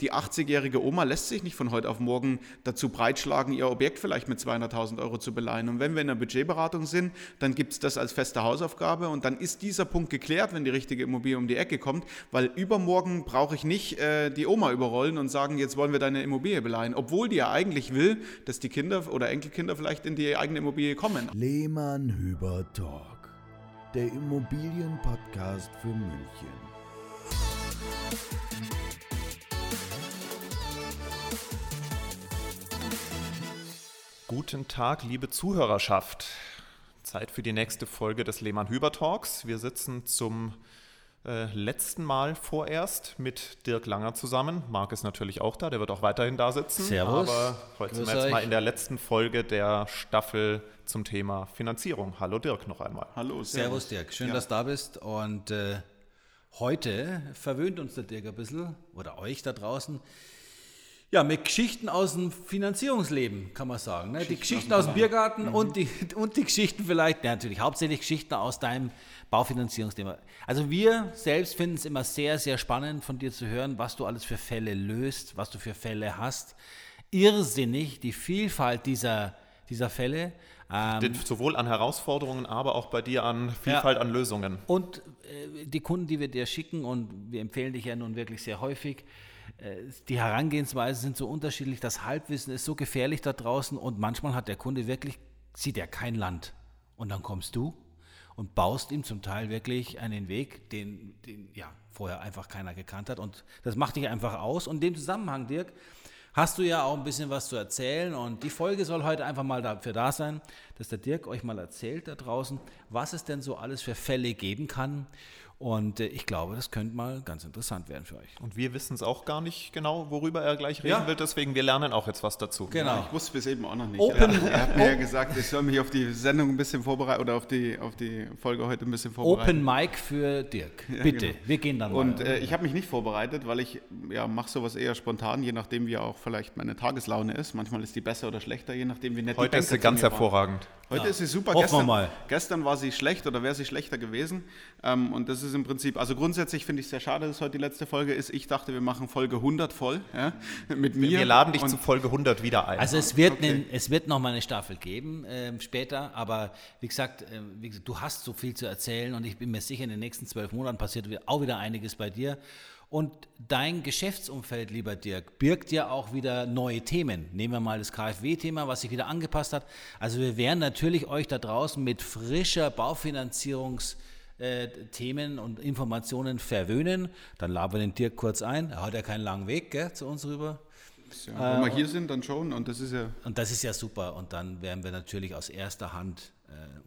die 80-jährige Oma lässt sich nicht von heute auf morgen dazu breitschlagen, ihr Objekt vielleicht mit 200.000 Euro zu beleihen. Und wenn wir in der Budgetberatung sind, dann gibt es das als feste Hausaufgabe und dann ist dieser Punkt geklärt, wenn die richtige Immobilie um die Ecke kommt, weil übermorgen brauche ich nicht äh, die Oma überrollen und sagen, jetzt wollen wir deine Immobilie beleihen, obwohl die ja eigentlich will, dass die Kinder oder Enkelkinder vielleicht in die eigene Immobilie kommen. Lehmann Hüber Talk, der Immobilienpodcast für München. Guten Tag, liebe Zuhörerschaft. Zeit für die nächste Folge des Lehmann Hüber Talks. Wir sitzen zum äh, letzten Mal vorerst mit Dirk Langer zusammen. Marc ist natürlich auch da, der wird auch weiterhin da sitzen. Servus. Aber heute sind wir jetzt mal in der letzten Folge der Staffel zum Thema Finanzierung. Hallo Dirk noch einmal. Hallo, Servus Dirk, schön, Ja. dass du da bist. Und äh, heute verwöhnt uns der Dirk ein bisschen, oder euch da draußen, ja, mit Geschichten aus dem Finanzierungsleben, kann man sagen. Ne? Die Geschichten aus dem Biergarten und, die, und die Geschichten vielleicht, ja, natürlich hauptsächlich Geschichten aus deinem Baufinanzierungsthema. Also wir selbst finden es immer sehr, sehr spannend von dir zu hören, was du alles für Fälle löst, was du für Fälle hast. Irrsinnig, die Vielfalt dieser, dieser Fälle. Ähm, Sowohl an Herausforderungen, aber auch bei dir an Vielfalt an Lösungen. Und äh, die Kunden, die wir dir schicken, und wir empfehlen dich ja nun wirklich sehr häufig, die Herangehensweisen sind so unterschiedlich, das Halbwissen ist so gefährlich da draußen und manchmal hat der Kunde wirklich, sieht er kein Land. Und dann kommst du und baust ihm zum Teil wirklich einen Weg, den, den ja vorher einfach keiner gekannt hat. Und das macht dich einfach aus. Und in dem Zusammenhang, Dirk, hast du ja auch ein bisschen was zu erzählen. Und die Folge soll heute einfach mal dafür da sein, dass der Dirk euch mal erzählt da draußen, was es denn so alles für Fälle geben kann. Und äh, ich glaube, das könnte mal ganz interessant werden für euch. Und wir wissen es auch gar nicht genau, worüber er gleich reden Ja. will, deswegen wir lernen auch jetzt was dazu. Genau. Ich wusste bis eben auch noch nicht. Open- er, er hat mir ja gesagt, ich soll mich auf die Sendung ein bisschen vorbereiten oder auf die, auf die Folge heute ein bisschen vorbereiten. Open Mic für Dirk. Bitte, genau. wir gehen dann Und mal. äh, ich habe mich nicht vorbereitet, weil ich ja, mache sowas eher spontan, je nachdem, wie auch vielleicht meine Tageslaune ist. Manchmal ist die besser oder schlechter, je nachdem, wie nett die Heute ist sie ganz mir waren. Heute ist sie super. Hoffen wir Gestern, mal. gestern war sie schlecht oder wäre sie schlechter gewesen. Ähm, und das ist im Prinzip, also grundsätzlich finde ich es sehr schade, dass heute die letzte Folge ist. Ich dachte, wir machen Folge 100 voll ja, mit mir. Wir laden dich und zu Folge 100 wieder ein. Also es wird, okay. nen- es wird noch mal eine Staffel geben ähm, später, aber wie gesagt, ähm, wie gesagt, du hast so viel zu erzählen und ich bin mir sicher, in den nächsten zwölf Monaten passiert auch wieder einiges bei dir. Und dein Geschäftsumfeld, lieber Dirk, birgt ja auch wieder neue Themen. Nehmen wir mal das KfW-Thema, was sich wieder angepasst hat. Also wir werden natürlich euch da draußen mit frischer Baufinanzierungs- äh, Themen und Informationen verwöhnen. Dann laden wir den Dirk kurz ein. Er hat ja keinen langen Weg gell, zu uns rüber. ja, wenn wir hier sind, dann schon. Und das ist ja Und das ist ja super. Und dann werden wir natürlich aus erster Hand äh,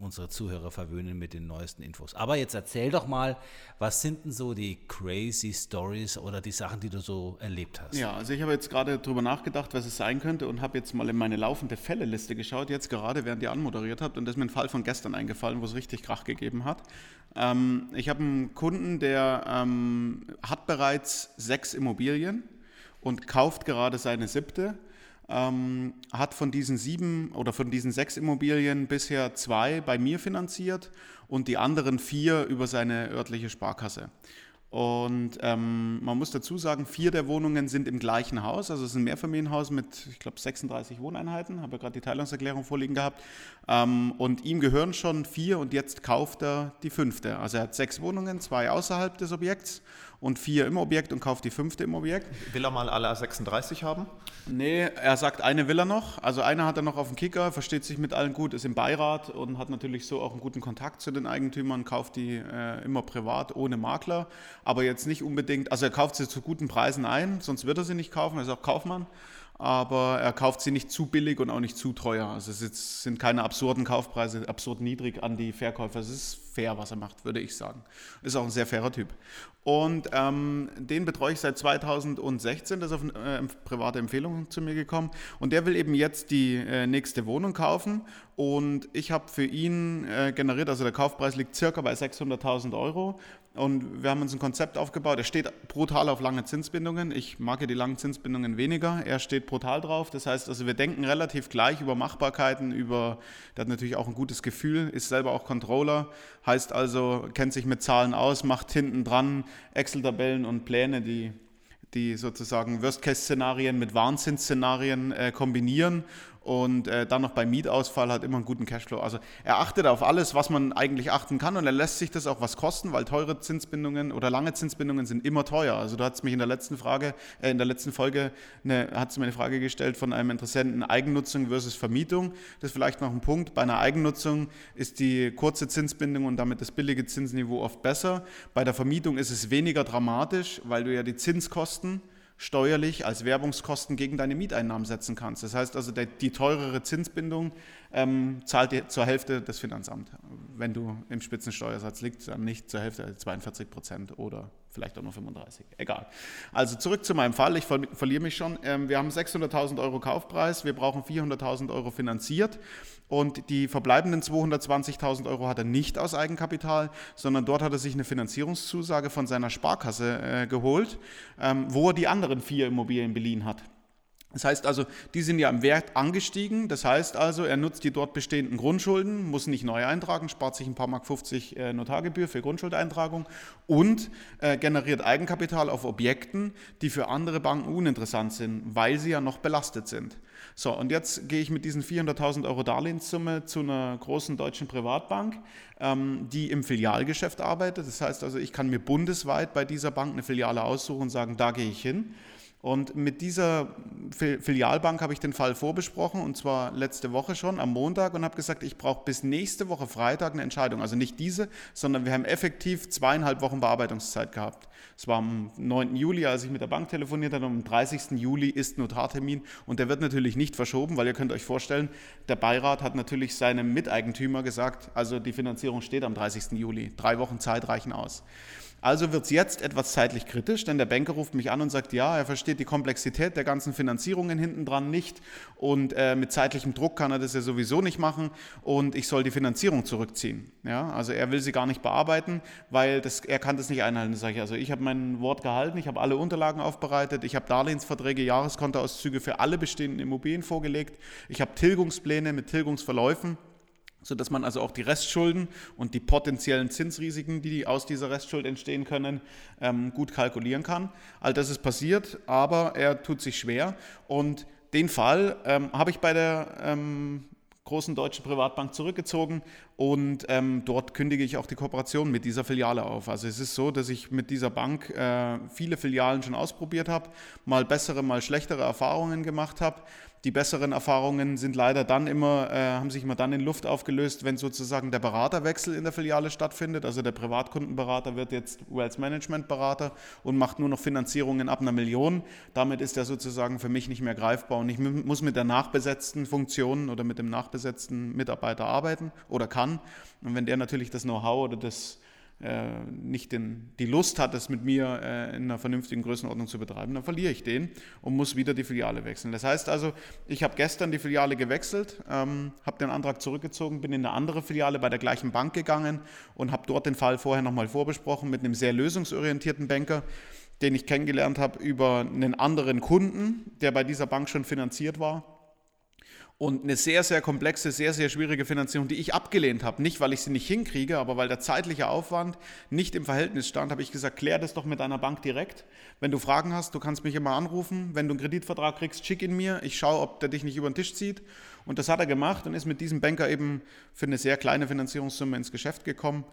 unsere Zuhörer verwöhnen mit den neuesten Infos. Aber jetzt erzähl doch mal, was sind denn so die crazy Stories oder die Sachen, die du so erlebt hast? Ja, also ich habe jetzt gerade drüber nachgedacht, was es sein könnte und habe jetzt mal in meine laufende Fälleliste geschaut, jetzt gerade während ihr anmoderiert habt und das ist mir ein Fall von gestern eingefallen, wo es richtig Krach gegeben hat. Ähm, ich habe einen Kunden, der ähm, hat bereits sechs Immobilien und kauft gerade seine siebte. Ähm, hat von diesen sieben oder von diesen sechs Immobilien bisher zwei bei mir finanziert und die anderen vier über seine örtliche Sparkasse. Und ähm, man muss dazu sagen, vier der Wohnungen sind im gleichen Haus. Also es ist ein Mehrfamilienhaus mit, ich glaube, 36 Wohneinheiten. Habe ja gerade die Teilungserklärung vorliegen gehabt. Ähm, und ihm gehören schon vier und jetzt kauft er die fünfte. Also er hat sechs Wohnungen, zwei außerhalb des Objekts und vier im Objekt und kauft die fünfte im Objekt. Will er mal alle 36 haben? Nee, er sagt, eine will er noch. Also eine hat er noch auf dem Kicker, versteht sich mit allen gut, ist im Beirat und hat natürlich so auch einen guten Kontakt zu den Eigentümern, kauft die äh, immer privat, ohne Makler. Aber jetzt nicht unbedingt, also er kauft sie zu guten Preisen ein, sonst wird er sie nicht kaufen, er ist auch Kaufmann. Aber er kauft sie nicht zu billig und auch nicht zu teuer. Also es sind keine absurden Kaufpreise, absurd niedrig an die Verkäufer. Es ist fair, was er macht, würde ich sagen. Ist auch ein sehr fairer Typ. Und ähm, den betreue ich seit 2016, das ist auf äh, private Empfehlung zu mir gekommen. Und der will eben jetzt die äh, nächste Wohnung kaufen. Und ich habe für ihn äh, generiert, also der Kaufpreis liegt circa bei 600.000 Euro. Und wir haben uns ein Konzept aufgebaut. Er steht brutal auf lange Zinsbindungen. Ich mag ja die langen Zinsbindungen weniger. Er steht brutal drauf. Das heißt, also wir denken relativ gleich über Machbarkeiten, über, der hat natürlich auch ein gutes Gefühl, ist selber auch Controller, heißt also, kennt sich mit Zahlen aus, macht hinten dran Excel-Tabellen und Pläne, die die sozusagen Worst-Case-Szenarien mit Warnzinsszenarien äh, kombinieren und äh, dann noch beim Mietausfall hat immer einen guten Cashflow. Also er achtet auf alles, was man eigentlich achten kann und er lässt sich das auch was kosten, weil teure Zinsbindungen oder lange Zinsbindungen sind immer teuer. Also du hast mich in der letzten Frage, äh, in der letzten Folge, eine, hat mir eine Frage gestellt von einem Interessenten Eigennutzung versus Vermietung. Das ist vielleicht noch ein Punkt. Bei einer Eigennutzung ist die kurze Zinsbindung und damit das billige Zinsniveau oft besser. Bei der Vermietung ist es weniger dramatisch, weil du ja die Zinskosten steuerlich als Werbungskosten gegen deine Mieteinnahmen setzen kannst. Das heißt also, die teurere Zinsbindung ähm, zahlt dir zur Hälfte das Finanzamt. Wenn du im Spitzensteuersatz liegst, dann nicht zur Hälfte, 42 Prozent oder vielleicht auch nur 35. Egal. Also zurück zu meinem Fall. Ich ver verliere mich schon. Ähm, wir haben 600.000 Euro Kaufpreis. Wir brauchen 400.000 Euro finanziert. Und die verbleibenden 220.000 Euro hat er nicht aus Eigenkapital, sondern dort hat er sich eine Finanzierungszusage von seiner Sparkasse äh, geholt, ähm, wo er die anderen vier Immobilien beliehen hat. Das heißt also, die sind ja im Wert angestiegen. Das heißt also, er nutzt die dort bestehenden Grundschulden, muss nicht neu eintragen, spart sich ein paar Mark 50 äh, Notargebühr für Grundschuldeintragung und äh, generiert Eigenkapital auf Objekten, die für andere Banken uninteressant sind, weil sie ja noch belastet sind. So, und jetzt gehe ich mit diesen 400.000 Euro Darlehenssumme zu einer großen deutschen Privatbank, ähm, die im Filialgeschäft arbeitet. Das heißt also, ich kann mir bundesweit bei dieser Bank eine Filiale aussuchen und sagen, da gehe ich hin. Und mit dieser Filialbank habe ich den Fall vorbesprochen und zwar letzte Woche schon am Montag und habe gesagt, ich brauche bis nächste Woche Freitag eine Entscheidung. Also nicht diese, sondern wir haben effektiv zweieinhalb Wochen Bearbeitungszeit gehabt. Es war am 9. Juli, als ich mit der Bank telefoniert habe, und am 30. Juli ist Notartermin und der wird natürlich nicht verschoben, weil ihr könnt euch vorstellen, der Beirat hat natürlich seinem Miteigentümer gesagt, also die Finanzierung steht am 30. Juli. Drei Wochen Zeit reichen aus. Also wird es jetzt etwas zeitlich kritisch, denn der Banker ruft mich an und sagt, ja, er versteht die Komplexität der ganzen Finanzierungen hinten dran nicht und äh, mit zeitlichem Druck kann er das ja sowieso nicht machen und ich soll die Finanzierung zurückziehen. Ja, also er will sie gar nicht bearbeiten, weil das, er kann das nicht einhalten. Sage ich, also ich habe mein Wort gehalten, ich habe alle Unterlagen aufbereitet, ich habe Darlehensverträge, Jahreskontoauszüge für alle bestehenden Immobilien vorgelegt, ich habe Tilgungspläne mit Tilgungsverläufen sodass man also auch die Restschulden und die potenziellen Zinsrisiken, die aus dieser Restschuld entstehen können, ähm, gut kalkulieren kann. All das ist passiert, aber er tut sich schwer und den Fall ähm, habe ich bei der ähm, großen deutschen Privatbank zurückgezogen und ähm, dort kündige ich auch die Kooperation mit dieser Filiale auf. Also es ist so, dass ich mit dieser Bank äh, viele Filialen schon ausprobiert habe, mal bessere, mal schlechtere Erfahrungen gemacht habe die besseren Erfahrungen sind leider dann immer, äh, haben sich immer dann in Luft aufgelöst, wenn sozusagen der Beraterwechsel in der Filiale stattfindet. Also der Privatkundenberater wird jetzt Wealth Management Berater und macht nur noch Finanzierungen ab einer Million. Damit ist er sozusagen für mich nicht mehr greifbar und ich muss mit der nachbesetzten Funktion oder mit dem nachbesetzten Mitarbeiter arbeiten oder kann. Und wenn der natürlich das Know-how oder das äh, nicht den, die Lust hat, es mit mir äh, in einer vernünftigen Größenordnung zu betreiben, dann verliere ich den und muss wieder die Filiale wechseln. Das heißt also, ich habe gestern die Filiale gewechselt, ähm, habe den Antrag zurückgezogen, bin in eine andere Filiale bei der gleichen Bank gegangen und habe dort den Fall vorher nochmal vorbesprochen mit einem sehr lösungsorientierten Banker, den ich kennengelernt habe über einen anderen Kunden, der bei dieser Bank schon finanziert war und eine sehr, sehr komplexe, sehr, sehr schwierige Finanzierung, die ich abgelehnt habe. Nicht, weil ich sie nicht hinkriege, aber weil der zeitliche Aufwand nicht im Verhältnis stand, habe ich gesagt, klär das doch mit deiner Bank direkt. Wenn du Fragen hast, du kannst mich immer anrufen. Wenn du einen Kreditvertrag kriegst, schick ihn mir. Ich schaue, ob der dich nicht über den Tisch zieht. Und das hat er gemacht und ist mit diesem Banker eben für eine sehr kleine Finanzierungssumme ins Geschäft gekommen.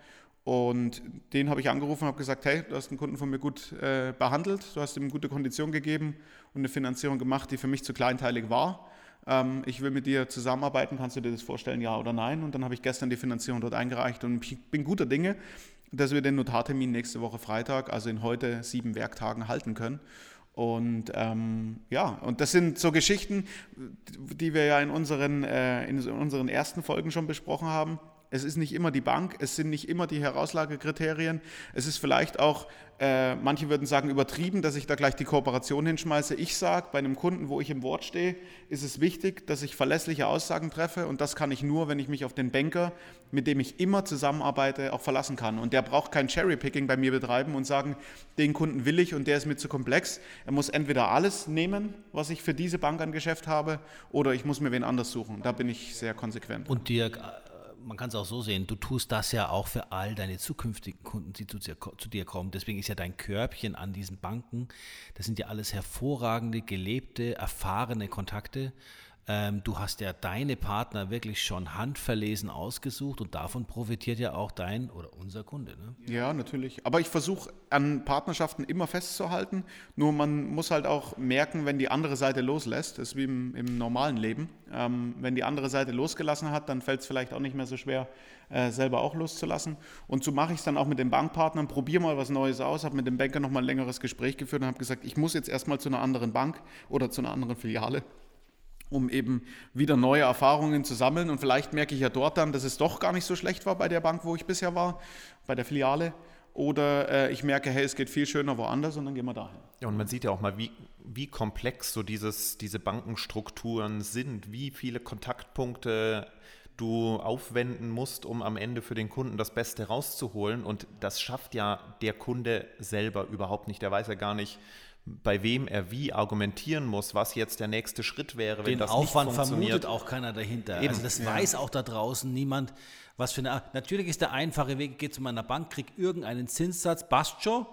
Und den habe ich angerufen und habe gesagt, hey, du hast einen Kunden von mir gut äh, behandelt, du hast ihm gute Konditionen gegeben und eine Finanzierung gemacht, die für mich zu kleinteilig war ähm, ich will mit dir zusammenarbeiten, kannst du dir das vorstellen, ja oder nein? Und dann habe ich gestern die Finanzierung dort eingereicht und ich bin guter Dinge, dass wir den Notartermin nächste Woche Freitag, also in heute sieben Werktagen, halten können. Und ähm, ja, und das sind so Geschichten, die wir ja in unseren, äh, in unseren ersten Folgen schon besprochen haben. Es ist nicht immer die Bank, es sind nicht immer die Herauslagekriterien. Es ist vielleicht auch, äh, manche würden sagen, übertrieben, dass ich da gleich die Kooperation hinschmeiße. Ich sage, bei einem Kunden, wo ich im Wort stehe, ist es wichtig, dass ich verlässliche Aussagen treffe. Und das kann ich nur, wenn ich mich auf den Banker, mit dem ich immer zusammenarbeite, auch verlassen kann. Und der braucht kein Cherry-Picking bei mir betreiben und sagen, den Kunden will ich und der ist mir zu komplex. Er muss entweder alles nehmen, was ich für diese Bank an Geschäft habe, oder ich muss mir wen anders suchen. Da bin ich sehr konsequent. Und Dirk, man kann es auch so sehen, du tust das ja auch für all deine zukünftigen Kunden, die zu dir, zu dir kommen. Deswegen ist ja dein Körbchen an diesen Banken, das sind ja alles hervorragende, gelebte, erfahrene Kontakte. Ähm, du hast ja deine Partner wirklich schon handverlesen ausgesucht und davon profitiert ja auch dein oder unser Kunde. Ne? Ja, natürlich. Aber ich versuche an Partnerschaften immer festzuhalten. Nur man muss halt auch merken, wenn die andere Seite loslässt. Das ist wie im, im normalen Leben. Ähm, wenn die andere Seite losgelassen hat, dann fällt es vielleicht auch nicht mehr so schwer, äh, selber auch loszulassen. Und so mache ich es dann auch mit den Bankpartnern. Probiere mal was Neues aus. Habe mit dem Banker nochmal ein längeres Gespräch geführt und habe gesagt, ich muss jetzt erstmal zu einer anderen Bank oder zu einer anderen Filiale um eben wieder neue Erfahrungen zu sammeln. Und vielleicht merke ich ja dort dann, dass es doch gar nicht so schlecht war bei der Bank, wo ich bisher war, bei der Filiale. Oder äh, ich merke, hey, es geht viel schöner woanders und dann gehen wir dahin. Ja, und man sieht ja auch mal, wie, wie komplex so dieses, diese Bankenstrukturen sind, wie viele Kontaktpunkte du aufwenden musst, um am Ende für den Kunden das Beste rauszuholen. Und das schafft ja der Kunde selber überhaupt nicht. Der weiß ja gar nicht, bei wem er wie argumentieren muss, was jetzt der nächste Schritt wäre, wenn Den das Aufwand nicht funktioniert. vermutet auch keiner dahinter. Eben, also das ja. weiß auch da draußen niemand, was für eine. Natürlich ist der einfache Weg, geht zu meiner Bank, krieg irgendeinen Zinssatz, passt schon.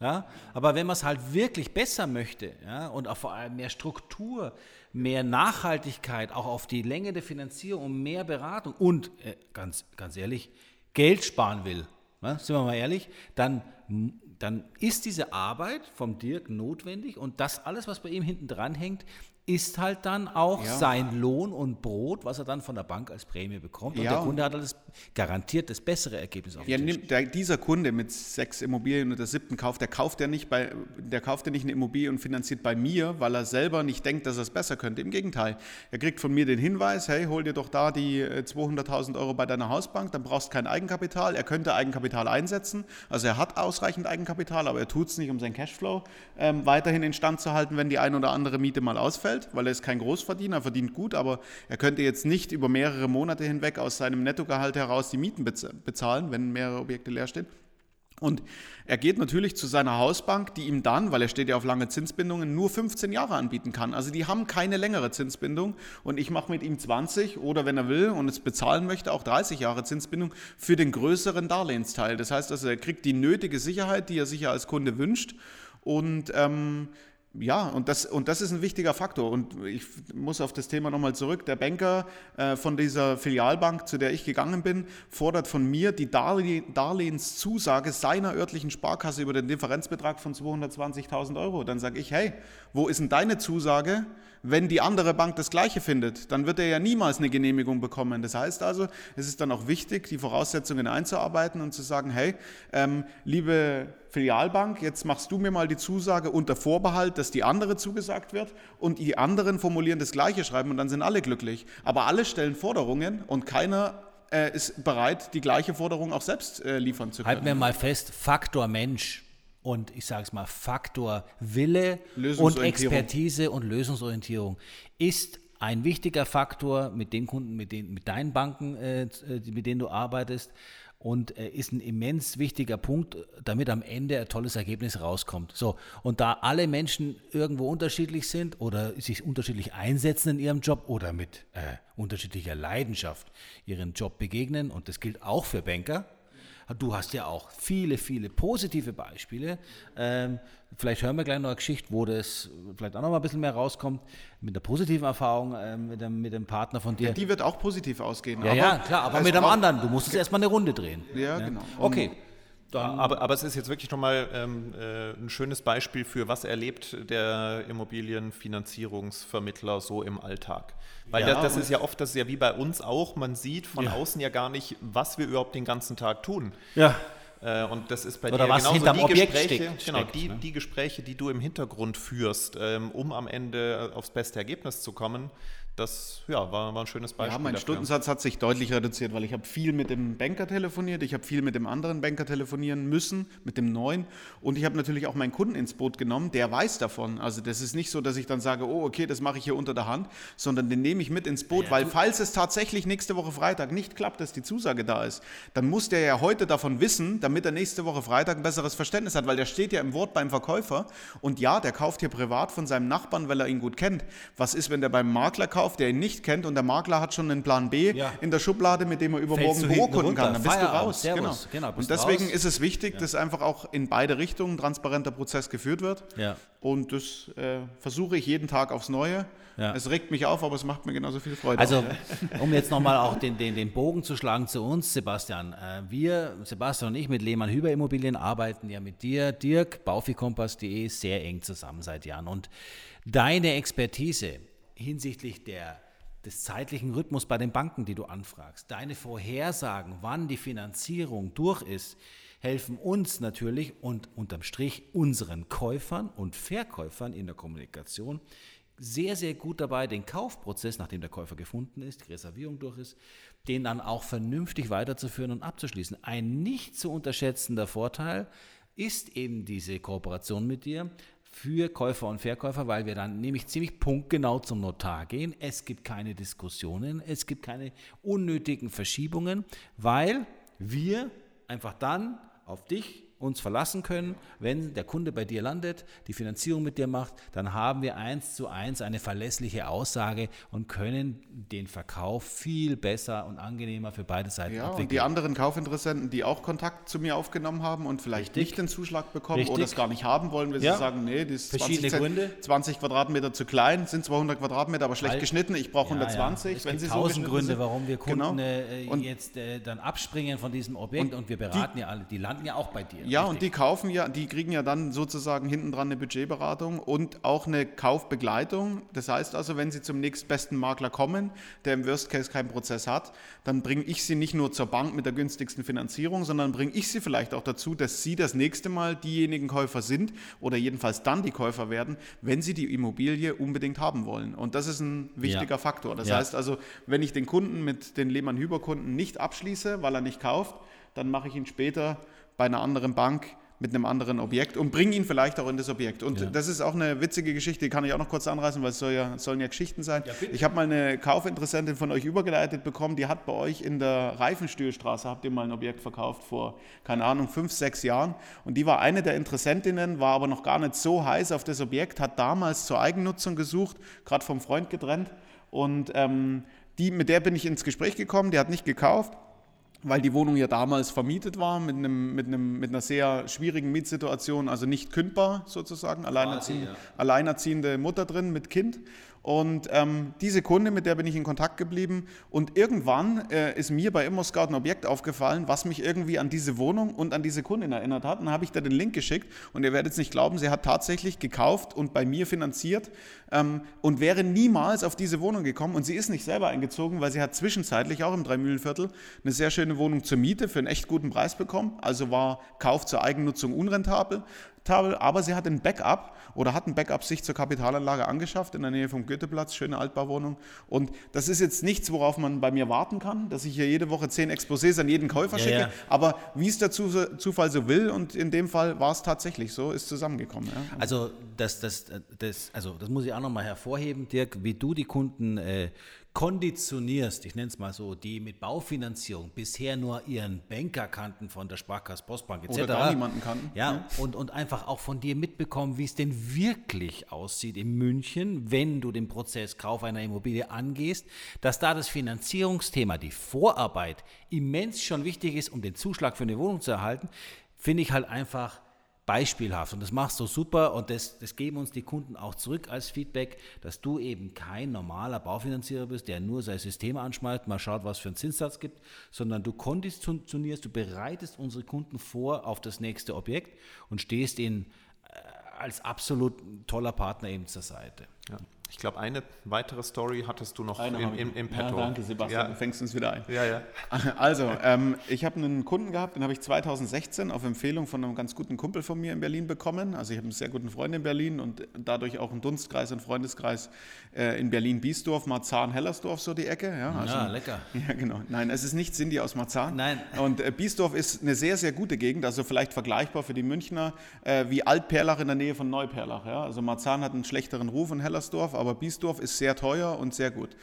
Ja, aber wenn man es halt wirklich besser möchte ja, und auch vor allem mehr Struktur, mehr Nachhaltigkeit, auch auf die Länge der Finanzierung und mehr Beratung und äh, ganz, ganz ehrlich, Geld sparen will, ne, sind wir mal ehrlich, dann, dann ist diese Arbeit vom Dirk notwendig und das alles, was bei ihm hinten dran hängt, ist halt dann auch Ja. sein Lohn und Brot, was er dann von der Bank als Prämie bekommt. Und Ja. der Kunde hat alles garantiert das bessere Ergebnis auf Ja, dem Tisch. nimm, der, dieser Kunde mit sechs Immobilien und der siebten kauft, der kauft ja nicht bei, der kauft ja nicht eine Immobilie und finanziert bei mir, weil er selber nicht denkt, dass er es besser könnte. Im Gegenteil, er kriegt von mir den Hinweis, hey, hol dir doch da die äh, 200.000 Euro bei deiner Hausbank, dann brauchst du kein Eigenkapital. Er könnte Eigenkapital einsetzen, also er hat ausreichend Eigenkapital, aber er tut es nicht, um seinen Cashflow ähm, weiterhin instand zu halten, wenn die ein oder andere Miete mal ausfällt, weil er ist kein Großverdiener, er verdient gut, aber er könnte jetzt nicht über mehrere Monate hinweg aus seinem Nettogehalt heraus die Mieten bez- bezahlen, wenn mehrere Objekte leer stehen. Und er geht natürlich zu seiner Hausbank, die ihm dann, weil er steht ja auf lange Zinsbindungen, nur 15 Jahre anbieten kann. Also die haben keine längere Zinsbindung und ich mache mit ihm 20 oder wenn er will und es bezahlen möchte, auch 30 Jahre Zinsbindung für den größeren Darlehensteil. Das heißt also, er kriegt die nötige Sicherheit, die er sich ja als Kunde wünscht und ähm, ja, und das, und das ist ein wichtiger Faktor. Und ich muss auf das Thema nochmal zurück. Der Banker äh, von dieser Filialbank, zu der ich gegangen bin, fordert von mir die Darle Darlehenszusage seiner örtlichen Sparkasse über den Differenzbetrag von 220.000 Euro. Dann sage ich, hey, wo ist denn deine Zusage? Wenn die andere Bank das Gleiche findet, dann wird er ja niemals eine Genehmigung bekommen. Das heißt also, es ist dann auch wichtig, die Voraussetzungen einzuarbeiten und zu sagen, hey, ähm, liebe Filialbank, jetzt machst du mir mal die Zusage unter Vorbehalt, dass die andere zugesagt wird und die anderen formulieren das Gleiche schreiben und dann sind alle glücklich. Aber alle stellen Forderungen und keiner äh, ist bereit, die gleiche Forderung auch selbst äh, liefern zu können. Halten wir mal fest, Faktor Mensch und ich sage es mal, Faktor Wille und. Expertise und Lösungsorientierung ist ein wichtiger Faktor mit den Kunden, mit, den, mit deinen Banken, äh, mit denen du arbeitest und äh, ist ein immens wichtiger Punkt, damit am Ende ein tolles Ergebnis rauskommt. So, und da alle Menschen irgendwo unterschiedlich sind oder sich unterschiedlich einsetzen in ihrem Job oder mit äh, unterschiedlicher Leidenschaft ihren Job begegnen, und das gilt auch für Banker, Du hast ja auch viele, viele positive Beispiele. Ähm, vielleicht hören wir gleich noch eine Geschichte, wo das vielleicht auch noch mal ein bisschen mehr rauskommt, mit einer positiven Erfahrung ähm, mit, dem, mit dem Partner von dir. Die wird auch positiv ausgehen. ja, ja, klar, aber es mit einem anderen. Du musst jetzt erstmal eine Runde drehen. Ja, genau. Und- Okay. Aber, aber es ist jetzt wirklich nochmal ähm, äh, ein schönes Beispiel für, was erlebt der Immobilienfinanzierungsvermittler so im Alltag. Weil Ja, das, das ist ja oft, das ist ja wie bei uns auch, man sieht von Ja. außen ja gar nicht, was wir überhaupt den ganzen Tag tun. Ja. Äh, und das ist bei Oder dir was genauso die Objekt Gespräche, steckt- genau, steckt, die, ne? die Gespräche, die du im Hintergrund führst, ähm, um am Ende aufs beste Ergebnis zu kommen, das ja, war, war ein schönes Beispiel. Ja, mein dafür. Stundensatz hat sich deutlich reduziert, weil ich habe viel mit dem Banker telefoniert, ich habe viel mit dem anderen Banker telefonieren müssen, mit dem neuen und ich habe natürlich auch meinen Kunden ins Boot genommen, der weiß davon. Also das ist nicht so, dass ich dann sage, oh okay, das mache ich hier unter der Hand, sondern den nehme ich mit ins Boot, weil falls es tatsächlich nächste Woche Freitag nicht klappt, dass die Zusage da ist, dann muss der ja heute davon wissen, damit er nächste Woche Freitag ein besseres Verständnis hat, weil der steht ja im Wort beim Verkäufer und ja, der kauft hier privat von seinem Nachbarn, weil er ihn gut kennt. Was ist, wenn der beim Makler kauft? Kauft, der ihn nicht kennt und der Makler hat schon einen Plan B Ja. in der Schublade, mit dem er übermorgen du beurkunden kann. Dann bist du Feierabend. raus. Servus. Genau. Genau, und du deswegen raus. ist es wichtig, dass einfach auch in beide Richtungen ein transparenter Prozess geführt wird. Ja. Und das äh, versuche ich jeden Tag aufs Neue. Ja. Es regt mich auf, aber es macht mir genauso viel Freude. Also, um jetzt nochmal auch den, den, den Bogen zu schlagen zu uns, Sebastian. Äh, wir, Sebastian und ich mit Lehmann Hüber Immobilien arbeiten ja mit dir, Dirk, baufikompass.de, sehr eng zusammen seit Jahren. Und deine Expertise hinsichtlich der, des zeitlichen Rhythmus bei den Banken, die du anfragst, deine Vorhersagen, wann die Finanzierung durch ist, helfen uns natürlich und unterm Strich unseren Käufern und Verkäufern in der Kommunikation sehr, sehr gut dabei, den Kaufprozess, nachdem der Käufer gefunden ist, die Reservierung durch ist, den dann auch vernünftig weiterzuführen und abzuschließen. Ein nicht zu unterschätzender Vorteil ist eben diese Kooperation mit dir für Käufer und Verkäufer, weil wir dann nämlich ziemlich punktgenau zum Notar gehen. Es gibt keine Diskussionen, es gibt keine unnötigen Verschiebungen, weil wir einfach dann auf dich uns verlassen können, wenn der Kunde bei dir landet, die Finanzierung mit dir macht, dann haben wir eins zu eins eine verlässliche Aussage und können den Verkauf viel besser und angenehmer für beide Seiten Ja, und abwickeln. die anderen Kaufinteressenten, die auch Kontakt zu mir aufgenommen haben und vielleicht Richtig. nicht den Zuschlag bekommen Richtig. oder es gar nicht haben wollen, weil Ja. sie sagen, nee, das ist Verschiedene 20, Gründe. 20 Quadratmeter zu klein, sind 200 Quadratmeter, aber schlecht Weil- geschnitten, ich brauche Ja, 120, ja. Es wenn gibt sie so tausend geschnitten Gründe, sind. warum wir Kunden Genau. äh, Und- jetzt äh, dann abspringen von diesem Objekt und, wir beraten ja alle, die landen ja auch bei dir. Ja, und richtig? die kaufen ja, die kriegen ja dann sozusagen hinten dran eine Budgetberatung und auch eine Kaufbegleitung. Das heißt also, wenn sie zum nächstbesten Makler kommen, der im Worst Case keinen Prozess hat, dann bringe ich sie nicht nur zur Bank mit der günstigsten Finanzierung, sondern bringe ich sie vielleicht auch dazu, dass sie das nächste Mal diejenigen Käufer sind oder jedenfalls dann die Käufer werden, wenn sie die Immobilie unbedingt haben wollen. Und das ist ein wichtiger Ja. Faktor. Das Ja. heißt also, wenn ich den Kunden mit den Lehmann-Hüber-Kunden nicht abschließe, weil er nicht kauft, dann mache ich ihn später bei einer anderen Bank mit einem anderen Objekt und bringe ihn vielleicht auch in das Objekt. Und Ja. das ist auch eine witzige Geschichte, die kann ich auch noch kurz anreißen, weil es soll ja, sollen ja Geschichten sein. ich habe mal eine Kaufinteressentin von euch übergeleitet bekommen, die hat bei euch in der Reifenstühlstraße, habt ihr mal ein Objekt verkauft vor, keine Ahnung, fünf, sechs Jahren. Und die war eine der Interessentinnen, war aber noch gar nicht so heiß auf das Objekt, hat damals zur Eigennutzung gesucht, gerade vom Freund getrennt. Und ähm, die, mit der bin ich ins Gespräch gekommen, die hat nicht gekauft weil die Wohnung ja damals vermietet war mit, einem, mit, einem, mit einer sehr schwierigen Mietsituation, also nicht kündbar sozusagen, alleinerziehende, ja. alleinerziehende Mutter drin mit Kind. Und ähm, diese Kunde, mit der bin ich in Kontakt geblieben. Und irgendwann äh, ist mir bei ImmoScout ein Objekt aufgefallen, was mich irgendwie an diese Wohnung und an diese Kundin erinnert hat. Und habe ich da den Link geschickt. Und ihr werdet es nicht glauben, sie hat tatsächlich gekauft und bei mir finanziert ähm, und wäre niemals auf diese Wohnung gekommen. Und sie ist nicht selber eingezogen, weil sie hat zwischenzeitlich auch im Dreimühlenviertel eine sehr schöne Wohnung zur Miete für einen echt guten Preis bekommen. Also war Kauf zur Eigennutzung unrentabel. Tabel, aber sie hat ein Backup oder hat ein Backup sich zur Kapitalanlage angeschafft in der Nähe vom Goetheplatz, schöne Altbauwohnung. Und das ist jetzt nichts, worauf man bei mir warten kann, dass ich hier jede Woche zehn Exposés an jeden Käufer Ja, schicke. ja. Aber wie es der Zu- Zufall so will, und in dem Fall war es tatsächlich so, ist zusammengekommen. Ja. Also das, das, das, also das muss ich auch nochmal hervorheben, Dirk, wie du die Kunden äh, konditionierst, ich nenne es mal so, die mit Baufinanzierung bisher nur ihren Banker kannten von der Sparkasse, Postbank etc. Oder gar niemanden kannten. Ja, und, und einfach auch von dir mitbekommen, wie es denn wirklich aussieht in München, wenn du den Prozess Kauf einer Immobilie angehst, dass da das Finanzierungsthema, die Vorarbeit immens schon wichtig ist, um den Zuschlag für eine Wohnung zu erhalten, finde ich halt einfach beispielhaft und das machst du super und das, das geben uns die Kunden auch zurück als Feedback, dass du eben kein normaler Baufinanzierer bist, der nur sein System anschmeißt, mal schaut, was für einen Zinssatz gibt, sondern du konditionierst, du bereitest unsere Kunden vor auf das nächste Objekt und stehst ihnen äh, als absolut toller Partner eben zur Seite. Ja. Ich glaube, eine weitere Story hattest du noch Eine im, im, im Ja, Petto. danke, Sebastian, Ja, du fängst uns wieder ein. ja, ja. Also, ähm, ich habe einen Kunden gehabt, den habe ich 2016 auf Empfehlung von einem ganz guten Kumpel von mir in Berlin bekommen. Also ich habe einen sehr guten Freund in Berlin und dadurch auch einen Dunstkreis und Freundeskreis äh, in Berlin-Biesdorf, Marzahn, Hellersdorf, so die Ecke. Ja, also, Ja, lecker. Ja, genau. Nein, es ist nicht Cindy aus Marzahn. Nein. Und äh, Biesdorf ist eine sehr, sehr gute Gegend, also vielleicht vergleichbar für die Münchner äh, wie Altperlach in der Nähe von Neuperlach. Ja? Also Marzahn hat einen schlechteren Ruf in Hellersdorf, aber Biesdorf ist sehr teuer und sehr gut.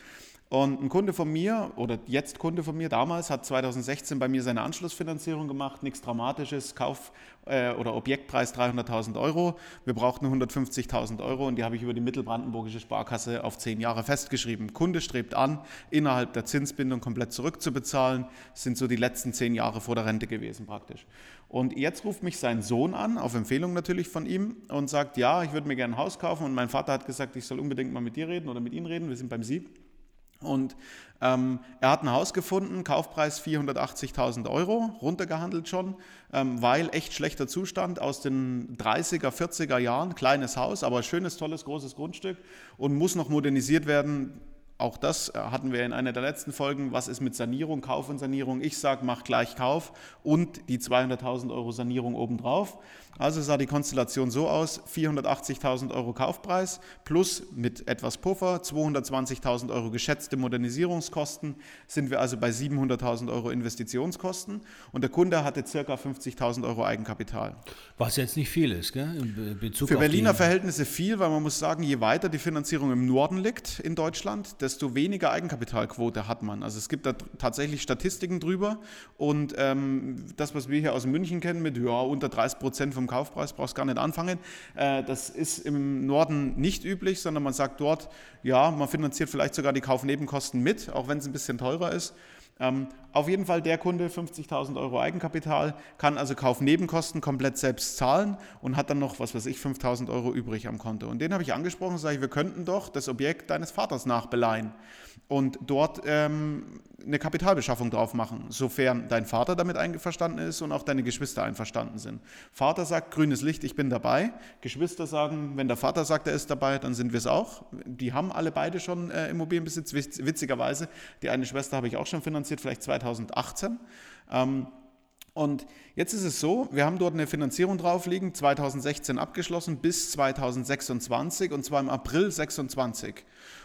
Und ein Kunde von mir, oder jetzt Kunde von mir damals, hat 2016 bei mir seine Anschlussfinanzierung gemacht, nichts Dramatisches, Kauf- äh, oder Objektpreis 300.000 Euro. Wir brauchten 150.000 Euro und die habe ich über die Mittelbrandenburgische Sparkasse auf zehn Jahre festgeschrieben. Kunde strebt an, innerhalb der Zinsbindung komplett zurückzubezahlen. Das sind so die letzten zehn Jahre vor der Rente gewesen praktisch. Und jetzt ruft mich sein Sohn an, auf Empfehlung natürlich von ihm, und sagt, ja, ich würde mir gerne ein Haus kaufen. Und mein Vater hat gesagt, ich soll unbedingt mal mit dir reden oder mit ihm reden. Wir sind beim Sie. Und ähm, er hat ein Haus gefunden, Kaufpreis 480.000 Euro, runtergehandelt schon, ähm, weil echt schlechter Zustand aus den 30er, 40er Jahren, kleines Haus, aber schönes, tolles, großes Grundstück und muss noch modernisiert werden. Auch das äh, hatten wir in einer der letzten Folgen. Was ist mit Sanierung, Kauf und Sanierung? Ich sage, mach gleich Kauf und die 200.000 Euro Sanierung obendrauf. Also sah die Konstellation so aus, 480.000 Euro Kaufpreis plus mit etwas Puffer, 220.000 Euro geschätzte Modernisierungskosten, sind wir also bei 700.000 Euro Investitionskosten und der Kunde hatte ca. 50.000 Euro Eigenkapital. Was jetzt nicht viel ist, gell? in Bezug Für Berliner Verhältnisse viel, weil man muss sagen, je weiter die Finanzierung im Norden liegt in Deutschland, desto weniger Eigenkapitalquote hat man. Also es gibt da tatsächlich Statistiken drüber und ähm, das, was wir hier aus München kennen mit ja, unter 30 Prozent vom Kaufpreis, brauchst gar nicht anfangen. Äh, das ist im Norden nicht üblich, sondern man sagt dort, ja, man finanziert vielleicht sogar die Kaufnebenkosten mit, auch wenn es ein bisschen teurer ist. Ähm, auf jeden Fall der Kunde 50.000 Euro Eigenkapital, kann also Kaufnebenkosten komplett selbst zahlen und hat dann noch, was weiß ich, 5.000 Euro übrig am Konto. Und den habe ich angesprochen und sage wir könnten doch das Objekt deines Vaters nachbeleihen und dort ähm, eine Kapitalbeschaffung drauf machen, sofern dein Vater damit einverstanden ist und auch deine Geschwister einverstanden sind. Vater sagt, grünes Licht, ich bin dabei. Geschwister sagen, wenn der Vater sagt, er ist dabei, dann sind wir es auch. Die haben alle beide schon äh, Immobilienbesitz, witzigerweise. Die eine Schwester habe ich auch schon finanziert, vielleicht 2018. Ähm, und jetzt ist es so, wir haben dort eine Finanzierung drauf liegen, 2016 abgeschlossen bis 2026 und zwar im April 26.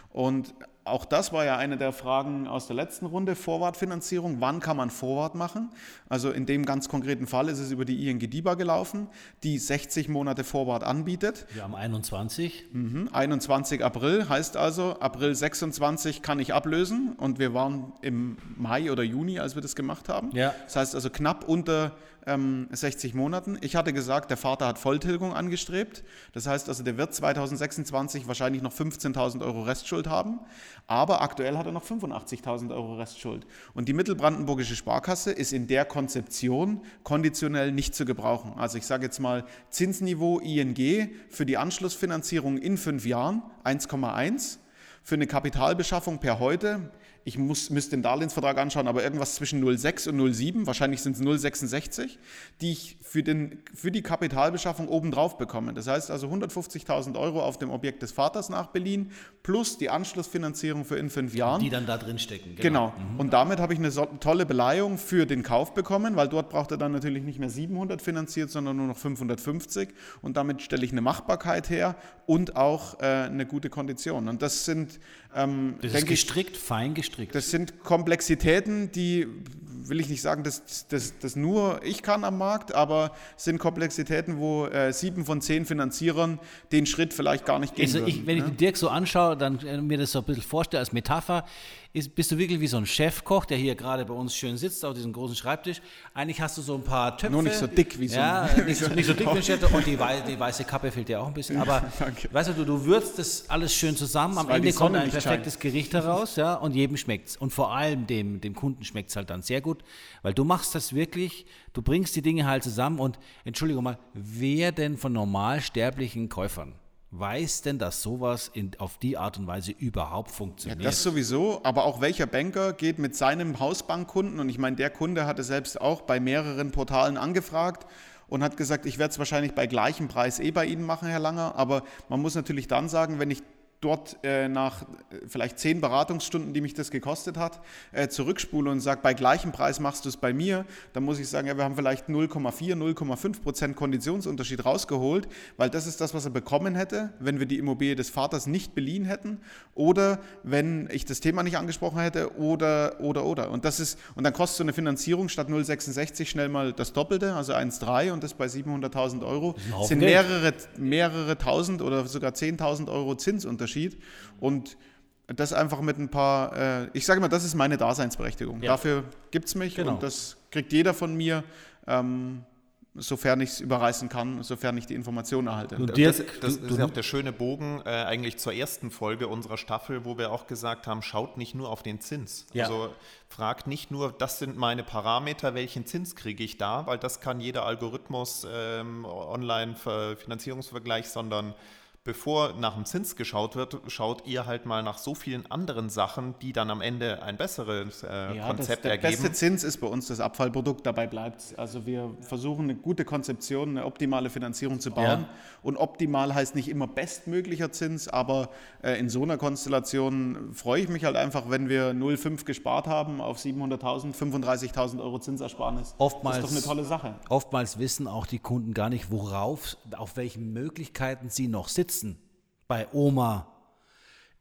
Und auch das war ja eine der Fragen aus der letzten Runde, Vorwartfinanzierung. Wann kann man Vorwart machen? Also in dem ganz konkreten Fall ist es über die ING DIBA gelaufen, die 60 Monate Vorwart anbietet. Wir haben 21. Mhm, 21 April heißt also, April 26 kann ich ablösen und wir waren im Mai oder Juni, als wir das gemacht haben. Ja. Das heißt also knapp unter ähm, 60 Monaten. Ich hatte gesagt, der Vater hat Volltilgung angestrebt. Das heißt also, der wird 2026 wahrscheinlich noch 15.000 Euro Restschuld haben. Aber aktuell hat er noch 85.000 Euro Restschuld. Und die Mittelbrandenburgische Sparkasse ist in der Konzeption konditionell nicht zu gebrauchen. Also ich sage jetzt mal Zinsniveau ING für die Anschlussfinanzierung in fünf Jahren 1,1. Für eine Kapitalbeschaffung per heute ich muss, müsste den Darlehensvertrag anschauen, aber irgendwas zwischen 0,6 und 0,7, wahrscheinlich sind es 0,66, die ich für, den, für die Kapitalbeschaffung obendrauf bekomme. Das heißt also 150.000 Euro auf dem Objekt des Vaters nach Berlin plus die Anschlussfinanzierung für in fünf Jahren. Die dann da drin stecken. Genau. genau. Mhm. Und damit habe ich eine tolle Beleihung für den Kauf bekommen, weil dort braucht er dann natürlich nicht mehr 700 finanziert, sondern nur noch 550. Und damit stelle ich eine Machbarkeit her und auch äh, eine gute Kondition. Und das sind ähm, das ist gestrickt, ich, fein gestrickt. Das sind Komplexitäten, die, will ich nicht sagen, dass das nur ich kann am Markt, aber sind Komplexitäten, wo äh, sieben von zehn Finanzierern den Schritt vielleicht gar nicht gehen also ich, Wenn ne? ich den Dirk so anschaue, dann äh, mir das so ein bisschen vorstelle als Metapher, ist, bist du wirklich wie so ein Chefkoch, der hier gerade bei uns schön sitzt auf diesem großen Schreibtisch. Eigentlich hast du so ein paar Töpfe. Nur nicht so dick wie so ja, ein nicht, so, nicht so dick wie ein und die, die, weiße Kappe fehlt dir auch ein bisschen. Aber weißt du, du würzt das alles schön zusammen. Am Ende kommt ein perfektes scheint. Gericht heraus, ja, und jedem schmeckt es. Und vor allem dem, dem Kunden schmeckt es halt dann sehr gut, weil du machst das wirklich, du bringst die Dinge halt zusammen und Entschuldigung mal, wer denn von normalsterblichen Käufern weiß denn, dass sowas in, auf die Art und Weise überhaupt funktioniert? Ja, das sowieso, aber auch welcher Banker geht mit seinem Hausbankkunden, und ich meine, der Kunde hatte selbst auch bei mehreren Portalen angefragt und hat gesagt, ich werde es wahrscheinlich bei gleichem Preis eh bei Ihnen machen, Herr Langer, aber man muss natürlich dann sagen, wenn ich dort äh, nach äh, vielleicht zehn Beratungsstunden, die mich das gekostet hat, äh, zurückspule und sage, bei gleichem Preis machst du es bei mir, dann muss ich sagen, ja, wir haben vielleicht 0,4, 0,5 Prozent Konditionsunterschied rausgeholt, weil das ist das, was er bekommen hätte, wenn wir die Immobilie des Vaters nicht beliehen hätten oder wenn ich das Thema nicht angesprochen hätte oder, oder, oder. Und das ist, und dann kostet so eine Finanzierung statt 0,66 schnell mal das Doppelte, also 1,3 und das bei 700.000 Euro sind mehrere, mehrere tausend oder sogar 10.000 Euro Zinsunterschied. Unterschied. Und das einfach mit ein paar, äh, ich sage mal, das ist meine Daseinsberechtigung. Ja. Dafür gibt es mich Genau. und das kriegt jeder von mir, ähm, sofern ich es überreißen kann, sofern ich die Informationen erhalte. Und Das, Dirk, das du- ist ja auch der schöne Bogen äh, eigentlich zur ersten Folge unserer Staffel, wo wir auch gesagt haben, schaut nicht nur auf den Zins. Ja. Also fragt nicht nur, das sind meine Parameter, welchen Zins kriege ich da, weil das kann jeder Algorithmus ähm, Online-Finanzierungsvergleich, sondern bevor nach dem Zins geschaut wird, schaut ihr halt mal nach so vielen anderen Sachen, die dann am Ende ein besseres äh, Ja, Konzept das, der ergeben. beste Zins ist bei uns das Abfallprodukt, dabei bleibt es. Also wir versuchen eine gute Konzeption, eine optimale Finanzierung zu bauen. Ja. Und optimal heißt nicht immer bestmöglicher Zins, aber äh, in so einer Konstellation freue ich mich halt einfach, wenn wir 0,5 gespart haben auf 700.000, 35.000 Euro Zinsersparnis. Oftmals- Das ist doch eine tolle Sache. Oftmals wissen auch die Kunden gar nicht, worauf, auf welchen Möglichkeiten sie noch sitzen. Bei Oma,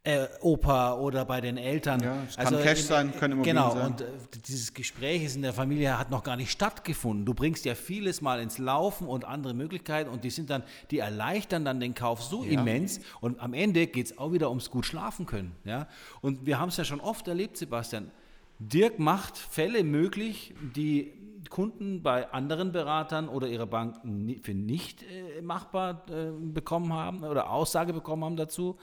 äh, Opa oder bei den Eltern. Ja, es kann Cash sein, können Immobilien Genau, sein. und äh, dieses Gespräch ist in der Familie hat noch gar nicht stattgefunden. Du bringst ja vieles mal ins Laufen und andere Möglichkeiten und die sind dann, die erleichtern dann den Kauf so immens und am Ende geht es auch wieder ums gut schlafen können. Ja? Und wir haben es ja schon oft erlebt, Sebastian. Dirk macht Fälle möglich, die Kunden bei anderen Beratern oder ihrer Bank für nicht äh, machbar äh, bekommen haben oder Aussage bekommen haben dazu.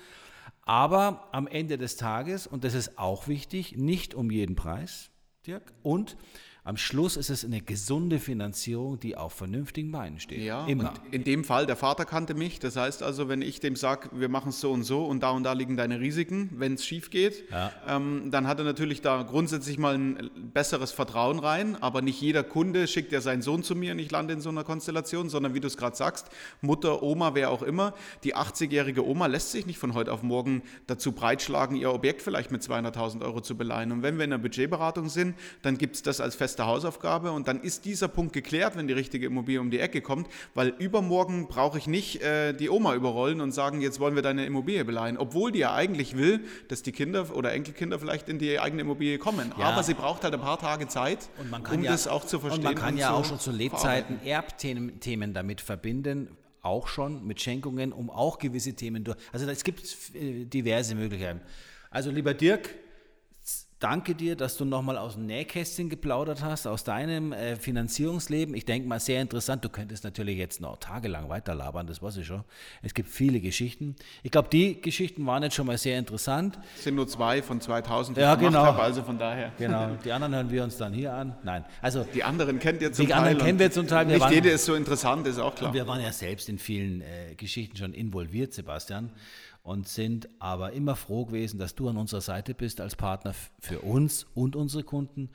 Aber am Ende des Tages, und das ist auch wichtig, nicht um jeden Preis, Dirk, und am Schluss ist es eine gesunde Finanzierung, die auf vernünftigen Beinen steht. Ja, Immer. in dem Fall, der Vater kannte mich. Das heißt also, wenn ich dem sage, wir machen es so und so und da und da liegen deine Risiken, wenn es schief geht, ähm, dann hat er natürlich da grundsätzlich mal ein besseres Vertrauen rein. Aber nicht jeder Kunde schickt ja seinen Sohn zu mir und ich lande in so einer Konstellation, sondern wie du es gerade sagst, Mutter, Oma, wer auch immer, die 80-jährige Oma lässt sich nicht von heute auf morgen dazu breitschlagen, ihr Objekt vielleicht mit 200.000 Euro zu beleihen. Und wenn wir in der Budgetberatung sind, dann gibt es das als feste Hausaufgabe und dann ist dieser Punkt geklärt, wenn die richtige Immobilie um die Ecke kommt, weil übermorgen brauche ich nicht äh, die Oma überrollen und sagen, jetzt wollen wir deine Immobilie beleihen, obwohl die ja eigentlich will, dass die Kinder oder Enkelkinder vielleicht in die eigene Immobilie kommen. Ja. Aber sie braucht halt ein paar Tage Zeit, Und um ja, das auch zu verstehen. Und man kann ja zu auch schon zu. Lebzeiten Erbthemen Themen damit verbinden, auch schon mit Schenkungen, um auch gewisse Themen durch. Also es gibt äh, diverse Möglichkeiten. Also lieber Dirk, danke dir, dass du nochmal aus dem Nähkästchen geplaudert hast, aus deinem äh, Finanzierungsleben. Ich denke mal, sehr interessant. Du könntest natürlich jetzt noch tagelang weiterlabern, das weiß ich schon. Es gibt viele Geschichten. Ich glaube, die Geschichten waren jetzt schon mal sehr interessant. Es sind nur zwei von 2000, die Ja, ich genau. habe, also von daher. Genau. Die anderen hören wir uns dann hier an. Nein, also Die anderen kennt ihr zum Die Teil. anderen und kennen wir zum Teil. Nicht waren- jede ist so interessant, ist auch klar. Wir waren ja selbst in vielen äh, Geschichten schon involviert, Sebastian, und sind aber immer froh gewesen, dass du an unserer Seite bist als Partner für uns und unsere Kunden.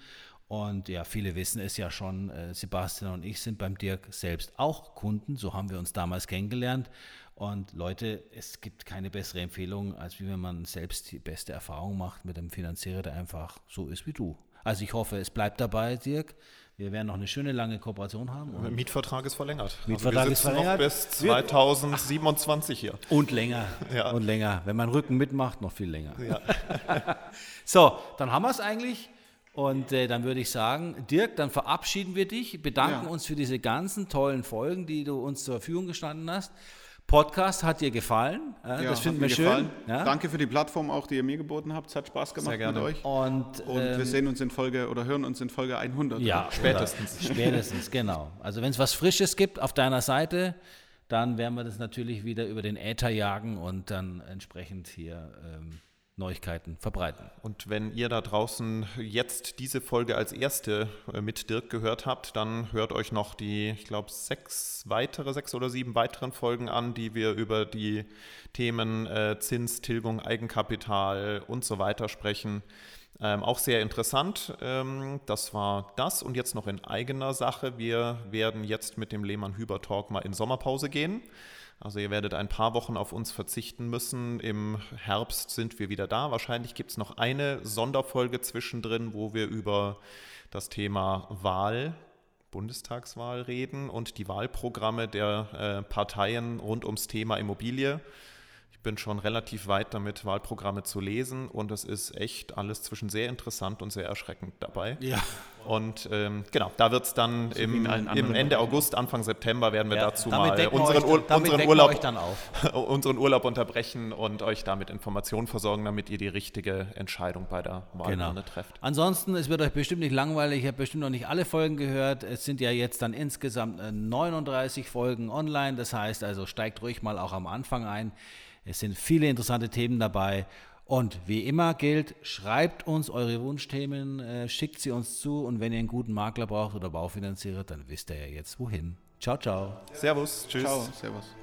Und ja, viele wissen es ja schon, äh, Sebastian und ich sind beim Dirk selbst auch Kunden, so haben wir uns damals kennengelernt. Und Leute, es gibt keine bessere Empfehlung, als wie wenn man selbst die beste Erfahrung macht mit einem Finanzierer, der einfach so ist wie du. Also ich hoffe, es bleibt dabei, Dirk. Wir werden noch eine schöne lange Kooperation haben. Und Der Mietvertrag ist verlängert. Mietvertrag also wir ist sitzen verlängert. noch bis Wir- 2027 hier. Und länger. Ja. Und länger. Wenn man Rücken mitmacht, noch viel länger. so, dann haben wir es eigentlich. Und äh, dann würde ich sagen, Dirk, dann verabschieden wir dich, bedanken Ja. uns für diese ganzen tollen Folgen, die du uns zur Verfügung gestanden hast. Podcast hat dir gefallen. Ja, das finden wir schön. gefallen. Ja? Danke für die Plattform auch, die ihr mir geboten habt. Es hat Spaß gemacht Sehr gerne. mit euch. Und, Und ähm, wir sehen uns in Folge oder hören uns in Folge 100. Ja, Spätestens. Spätestens, genau. Also wenn es was Frisches gibt auf deiner Seite, dann werden wir das natürlich wieder über den Äther jagen und dann entsprechend hier ähm, Neuigkeiten verbreiten. Und wenn ihr da draußen jetzt diese Folge als erste äh, mit Dirk gehört habt, dann hört euch noch die, ich glaube, sechs weitere, sechs oder sieben weiteren Folgen an, die wir über die Themen äh, Zins, Tilgung, Eigenkapital und so weiter sprechen. Ähm, auch sehr interessant. Ähm, das war das. Und jetzt noch in eigener Sache. Wir werden jetzt mit dem Lehmann-Hüber-Talk mal in Sommerpause gehen. Also ihr werdet ein paar Wochen auf uns verzichten müssen. Im Herbst sind wir wieder da. Wahrscheinlich gibt es noch eine Sonderfolge zwischendrin, wo wir über das Thema Wahl, Bundestagswahl reden und die Wahlprogramme der äh, Parteien rund ums Thema Immobilie. Ich bin schon relativ weit damit, Wahlprogramme zu lesen und es ist echt alles zwischen sehr interessant und sehr erschreckend dabei. Ja. Und ähm, genau, da wird es dann in im, im Ende August, Anfang September werden wir Ja, dazu mal unseren, euch, unseren, Urlaub, euch dann auf. unseren Urlaub unterbrechen und euch damit Informationen versorgen, damit ihr die richtige Entscheidung bei der Wahlurne Genau. trefft. Ansonsten, es wird euch bestimmt nicht langweilig. Ich habe bestimmt noch nicht alle Folgen gehört. Es sind ja jetzt dann insgesamt äh, 39 Folgen online. Das heißt also, steigt ruhig mal auch am Anfang ein. Es sind viele interessante Themen dabei. Und wie immer gilt, schreibt uns eure Wunschthemen, äh, schickt sie uns zu. Und wenn ihr einen guten Makler braucht oder Baufinanzierer, dann wisst ihr ja jetzt wohin. Ciao, ciao. Servus, tschüss. Ciao, servus.